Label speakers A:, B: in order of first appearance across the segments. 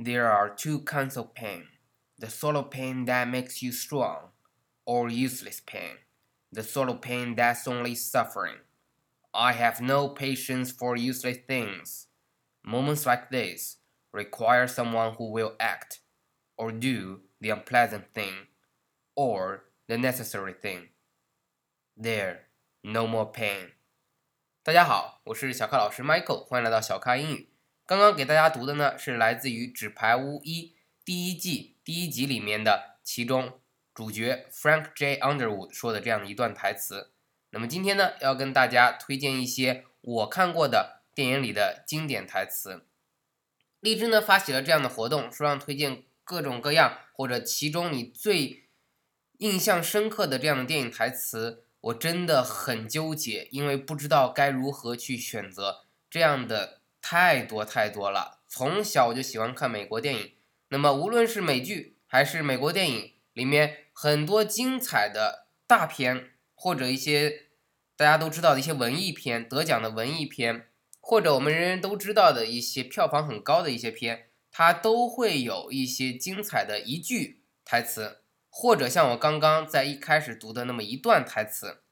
A: There are two kinds of pain the sort of pain that makes you strong, or useless pain, the sort of pain that's only suffering. I have no patience for useless things. Moments like this require someone who will act, or do the unpleasant thing, or the necessary thing. There, no more pain. 大家好，我是小咖老师 Michael，欢迎来到小咖英语。 刚刚给大家读的呢是来自于《纸牌屋一》第一季第一集里面的其中主角 Frank J. Underwood 说的这样的一段台词。那么今天呢，要跟大家推荐一些我看过的电影里的经典台词。荔枝呢发起了这样的活动，说让推荐各种各样或者其中你最印象深刻的这样的电影台词。我真的很纠结，因为不知道该如何去选择。这样的太多太多了。从小我就喜欢看美国电影，那么无论是美剧还是美国电影里面很多精彩的大片，或者一些大家都知道的一些文艺片、得奖的文艺片，或者我们人人都知道的一些票房很高的一些片，它都会有一些精彩的一句台词。或者像我刚刚在一开始读的那么一段台词，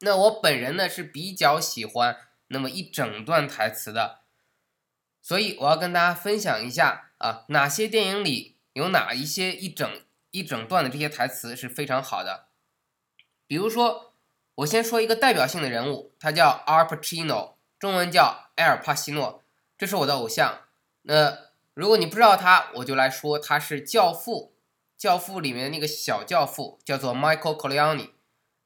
A: 那我本人呢是比较喜欢那么一整段台词的，所以我要跟大家分享一下啊，哪些电影里有哪一些一整一整段的这些台词是非常好的。比如说，我先说一个代表性的人物，他叫 Al Pacino，中文叫埃尔帕西诺，这是我的偶像。那如果你不知道他，我就来说他是《教父》。教父里面的那个小教父叫做 Michael Corleone，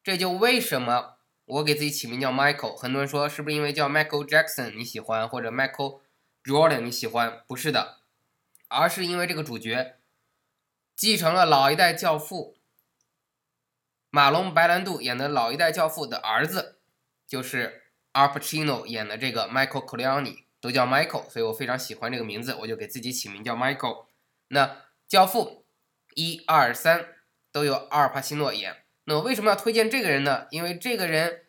A: 这就为什么我给自己起名叫 Michael。很多人说是不是因为叫 Michael Jackson 你喜欢，或者 Michael Jordan 你喜欢？不是的，而是因为这个主角继承了老一代教父马龙白兰度演的老一代教父的儿子，就是 Al Pacino 演的这个 Michael Corleone，都叫 Michael，所以我非常喜欢这个名字，我就给自己起名叫 Michael。那教父。一二三都有阿尔帕西诺演，那我为什么要推荐这个人呢？因为这个人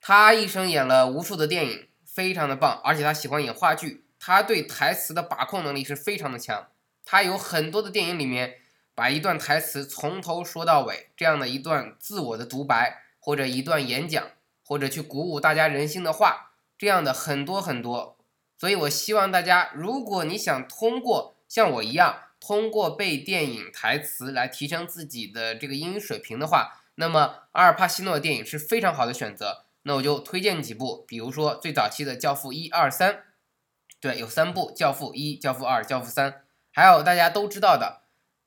A: 他一生演了无数的电影，非常的棒，而且他喜欢演话剧，他对台词的把控能力是非常的强。他有很多的电影里面把一段台词从头说到尾，这样的一段自我的独白，或者一段演讲，或者去鼓舞大家人心的话，这样的很多很多。所以我希望大家，如果你想通过像我一样。通过背电影台词来提升自己的这个英语水平的话，那么阿尔帕西诺的电影是非常好的选择。那我就推荐几部，比如说最早期的《教父》一二三，对，有三部，《教父》一、《教父》二、《教父》三，还有大家都知道的，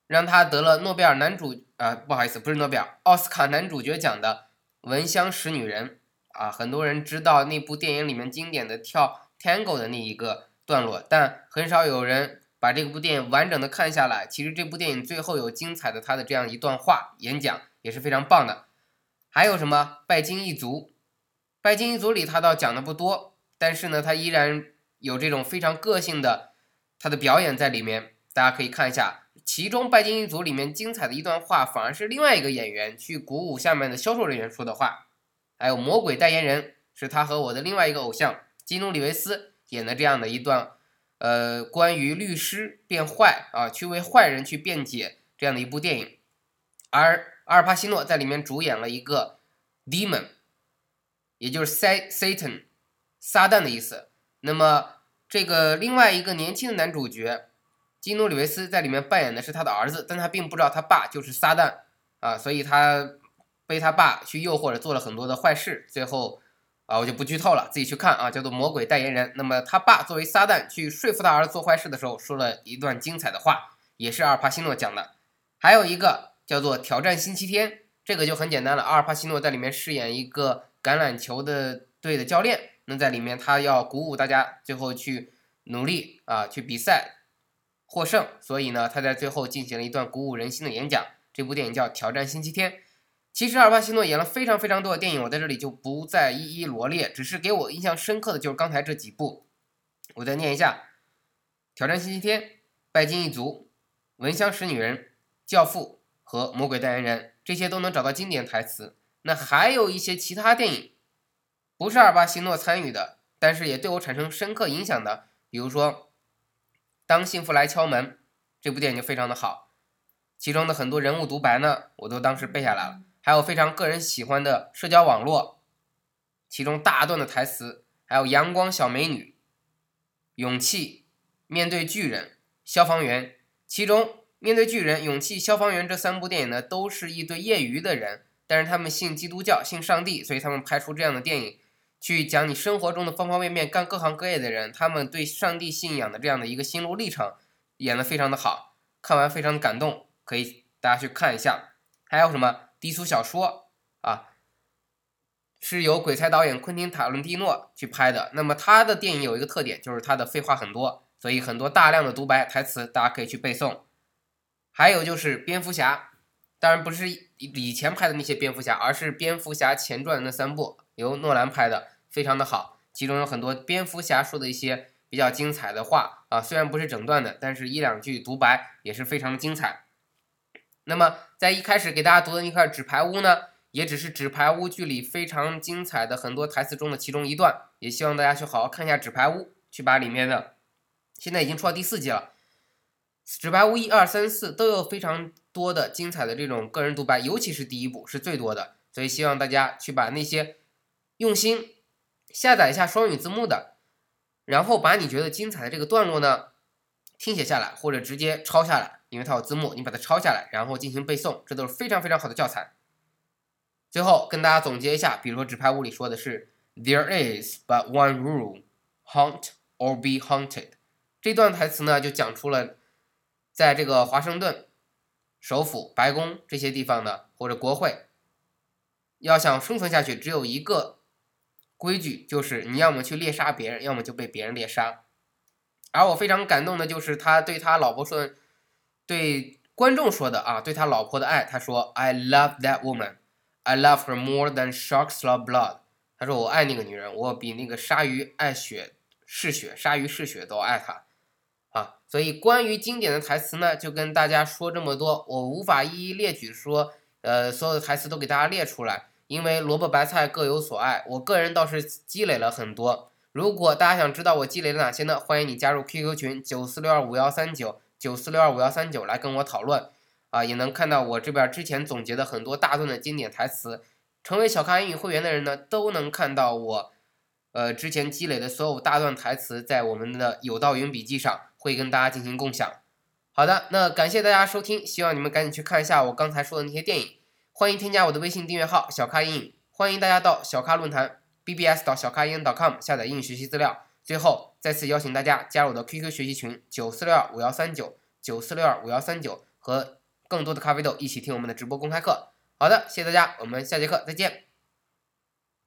A: 让他得了诺贝尔男主啊，不好意思，不是诺贝尔，奥斯卡男主角奖的《闻香识女人》啊，很多人知道那部电影里面经典的跳 Tango 的那一个段落，但很少有人。把这部电影完整的看下来，其实这部电影最后有精彩的他的这样一段话演讲也是非常棒的。还有什么拜金一族？拜金一族里他倒讲的不多，但是呢，他依然有这种非常个性的他的表演在里面，大家可以看一下。其中拜金一族里面精彩的一段话，反而是另外一个演员去鼓舞下面的销售人员说的话。还有魔鬼代言人，是他和我的另外一个偶像基努里维斯演的这样的一段。呃，关于律师变坏啊，去为坏人去辩解这样的一部电影，而阿尔帕西诺在里面主演了一个 demon，也就是 Satan，撒旦的意思。那么这个另外一个年轻的男主角基努里维斯在里面扮演的是他的儿子，但他并不知道他爸就是撒旦啊，所以他被他爸去诱惑着做了很多的坏事，最后。啊，我就不剧透了，自己去看啊，叫做《魔鬼代言人》。那么他爸作为撒旦去说服他儿子做坏事的时候，说了一段精彩的话，也是阿尔帕西诺讲的。还有一个叫做《挑战星期天》，这个就很简单了。阿尔帕西诺在里面饰演一个橄榄球的队的教练，那在里面他要鼓舞大家最后去努力啊，去比赛获胜。所以呢，他在最后进行了一段鼓舞人心的演讲。这部电影叫《挑战星期天》。其实阿尔帕西诺演了非常非常多的电影，我在这里就不再一一罗列，只是给我印象深刻的就是刚才这几部。我再念一下：《挑战星期天》、《拜金一族》、《闻香识女人》、《教父》和《魔鬼代言人》，这些都能找到经典台词。那还有一些其他电影，不是阿尔帕西诺参与的，但是也对我产生深刻影响的，比如说《当幸福来敲门，这部电影就非常的好。其中的很多人物独白呢，我都当时背下来了。还有非常个人喜欢的社交网络，其中大段的台词，还有阳光小美女、勇气、面对巨人、消防员。其中面对巨人、勇气、消防员这三部电影呢，都是一对业余的人，但是他们信基督教、信上帝，所以他们拍出这样的电影，去讲你生活中的方方面面，干各行各业的人，他们对上帝信仰的这样的一个心路历程，演得非常的好，看完非常的感动。可以大家去看一下，还有什么低俗小说啊？是由鬼才导演昆汀塔伦蒂诺去拍的。那么他的电影有一个特点，就是他的废话很多，所以很多大量的独白台词大家可以去背诵。还有就是蝙蝠侠，当然不是以前拍的那些蝙蝠侠，而是蝙蝠侠前传的那三部由诺兰拍的，非常的好。其中有很多蝙蝠侠说的一些比较精彩的话啊，虽然不是整段的，但是一两句独白也是非常的精彩。那么，在一开始给大家读的那块《纸牌屋》呢，也只是《纸牌屋》剧里非常精彩的很多台词中的其中一段。也希望大家去好好看一下《纸牌屋》，去把里面的，现在已经出到第四季了，《纸牌屋》一二三四都有非常多的精彩的这种个人独白，尤其是第一部是最多的。所以希望大家去把那些用心下载一下双语字幕的，然后把你觉得精彩的这个段落呢，听写下来或者直接抄下来。因为它有字幕，你把它抄下来，然后进行背诵，这都是非常非常好的教材。最后跟大家总结一下，比如说《纸牌屋》里说的是 “There is but one rule: haunt or be haunted 这段台词呢就讲出了，在这个华盛顿首府、白宫这些地方呢，或者国会，要想生存下去，只有一个规矩，就是你要么去猎杀别人，要么就被别人猎杀。而我非常感动的就是他对他老婆说。对观众说的啊，对他老婆的爱，他说：“I love that woman, I love her more than sharks love blood。”他说：“我爱那个女人，我比那个鲨鱼爱血嗜血，鲨鱼嗜血都爱她。”啊，所以关于经典的台词呢，就跟大家说这么多，我无法一一列举说，呃，所有的台词都给大家列出来，因为萝卜白菜各有所爱，我个人倒是积累了很多。如果大家想知道我积累了哪些呢？欢迎你加入 QQ 群九四六二五幺三九。九四六二五幺三九来跟我讨论，啊，也能看到我这边之前总结的很多大段的经典台词。成为小咖英语会员的人呢，都能看到我，呃，之前积累的所有大段台词，在我们的有道云笔记上会跟大家进行共享。好的，那感谢大家收听，希望你们赶紧去看一下我刚才说的那些电影。欢迎添加我的微信订阅号小咖英语，欢迎大家到小咖论坛 bbs 到小咖英语 .com 下载英语学习资料。最后，再次邀请大家加入我的 QQ 学习群九四六二五幺三九九四六二五幺三九，和更多的咖啡豆一起听我们的直播公开课。好的，谢谢大家，我们下节课再见。